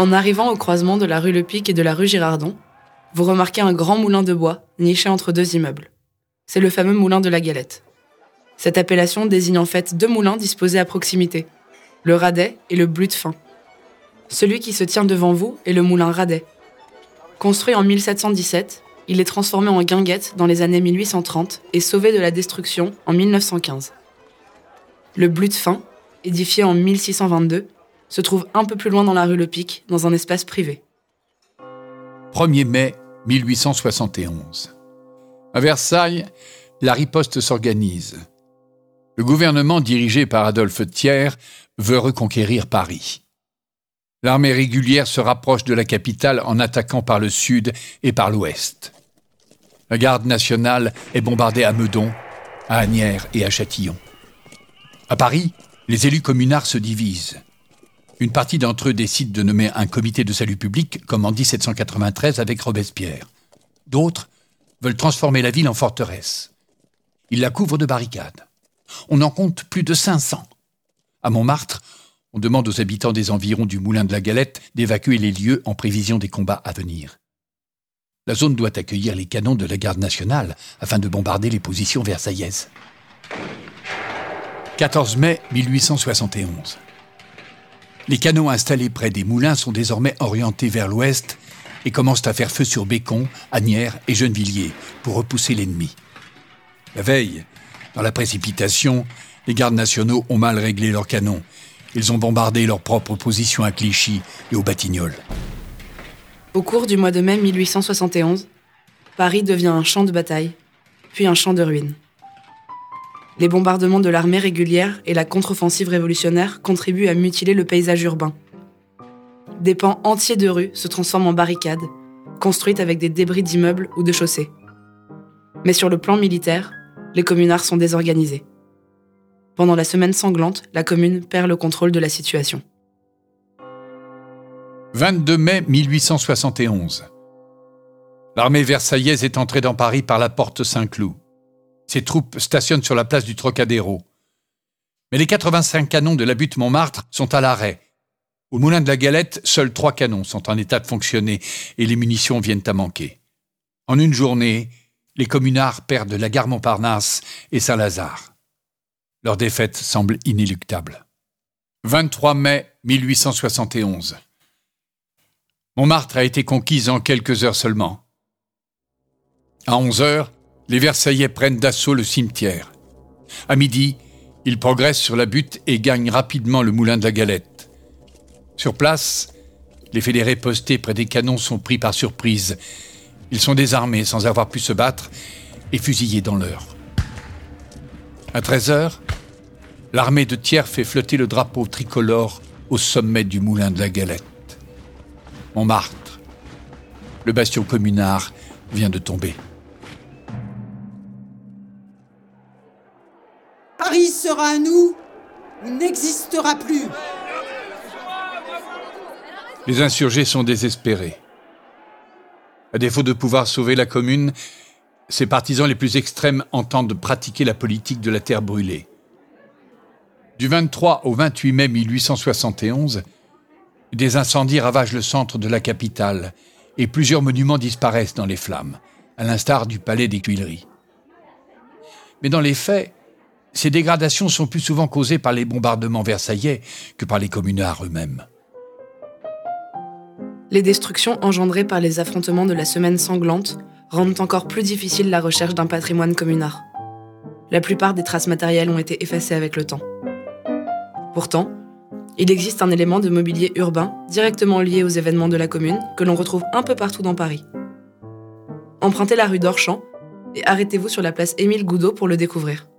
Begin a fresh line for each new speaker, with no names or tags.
En arrivant au croisement de la rue Le Pic et de la rue Girardon, vous remarquez un grand moulin de bois niché entre deux immeubles. C'est le fameux moulin de la Galette. Cette appellation désigne en fait deux moulins disposés à proximité, le Radet et le Blut fin. Celui qui se tient devant vous est le moulin Radet. Construit en 1717, il est transformé en guinguette dans les années 1830 et sauvé de la destruction en 1915. Le Blut fin, édifié en 1622, se trouve un peu plus loin dans la rue Le Pic, dans un espace privé.
1er mai 1871. À Versailles, la riposte s'organise. Le gouvernement dirigé par Adolphe Thiers veut reconquérir Paris. L'armée régulière se rapproche de la capitale en attaquant par le sud et par l'ouest. La garde nationale est bombardée à Meudon, à Agnières et à Châtillon. À Paris, les élus communards se divisent. Une partie d'entre eux décide de nommer un comité de salut public, comme en 1793 avec Robespierre. D'autres veulent transformer la ville en forteresse. Ils la couvrent de barricades. On en compte plus de 500. À Montmartre, on demande aux habitants des environs du Moulin de la Galette d'évacuer les lieux en prévision des combats à venir. La zone doit accueillir les canons de la garde nationale afin de bombarder les positions versaillaises. 14 mai 1871. Les canons installés près des moulins sont désormais orientés vers l'ouest et commencent à faire feu sur Bécon, Agnières et Gennevilliers pour repousser l'ennemi. La veille, dans la précipitation, les gardes nationaux ont mal réglé leurs canons. Ils ont bombardé leurs propres positions à Clichy et au Batignolles.
Au cours du mois de mai 1871, Paris devient un champ de bataille, puis un champ de ruines. Les bombardements de l'armée régulière et la contre-offensive révolutionnaire contribuent à mutiler le paysage urbain. Des pans entiers de rues se transforment en barricades, construites avec des débris d'immeubles ou de chaussées. Mais sur le plan militaire, les communards sont désorganisés. Pendant la semaine sanglante, la commune perd le contrôle de la situation.
22 mai 1871. L'armée versaillaise est entrée dans Paris par la porte Saint-Cloud. Ses troupes stationnent sur la place du Trocadéro. Mais les 85 canons de la butte Montmartre sont à l'arrêt. Au moulin de la Galette, seuls trois canons sont en état de fonctionner et les munitions viennent à manquer. En une journée, les communards perdent la gare Montparnasse et Saint-Lazare. Leur défaite semble inéluctable. 23 mai 1871. Montmartre a été conquise en quelques heures seulement. À 11 heures, les Versaillais prennent d'assaut le cimetière. À midi, ils progressent sur la butte et gagnent rapidement le moulin de la Galette. Sur place, les fédérés postés près des canons sont pris par surprise. Ils sont désarmés sans avoir pu se battre et fusillés dans l'heure. À 13 heures, l'armée de Thiers fait flotter le drapeau tricolore au sommet du moulin de la Galette. Montmartre, le bastion communard, vient de tomber.
Sera à nous ou n'existera plus.
Les insurgés sont désespérés. À défaut de pouvoir sauver la commune, ses partisans les plus extrêmes entendent pratiquer la politique de la terre brûlée. Du 23 au 28 mai 1871, des incendies ravagent le centre de la capitale et plusieurs monuments disparaissent dans les flammes, à l'instar du palais des Tuileries. Mais dans les faits, ces dégradations sont plus souvent causées par les bombardements versaillais que par les communards eux-mêmes.
Les destructions engendrées par les affrontements de la semaine sanglante rendent encore plus difficile la recherche d'un patrimoine communard. La plupart des traces matérielles ont été effacées avec le temps. Pourtant, il existe un élément de mobilier urbain directement lié aux événements de la commune que l'on retrouve un peu partout dans Paris. Empruntez la rue d'Orchamps et arrêtez-vous sur la place Émile Goudot pour le découvrir.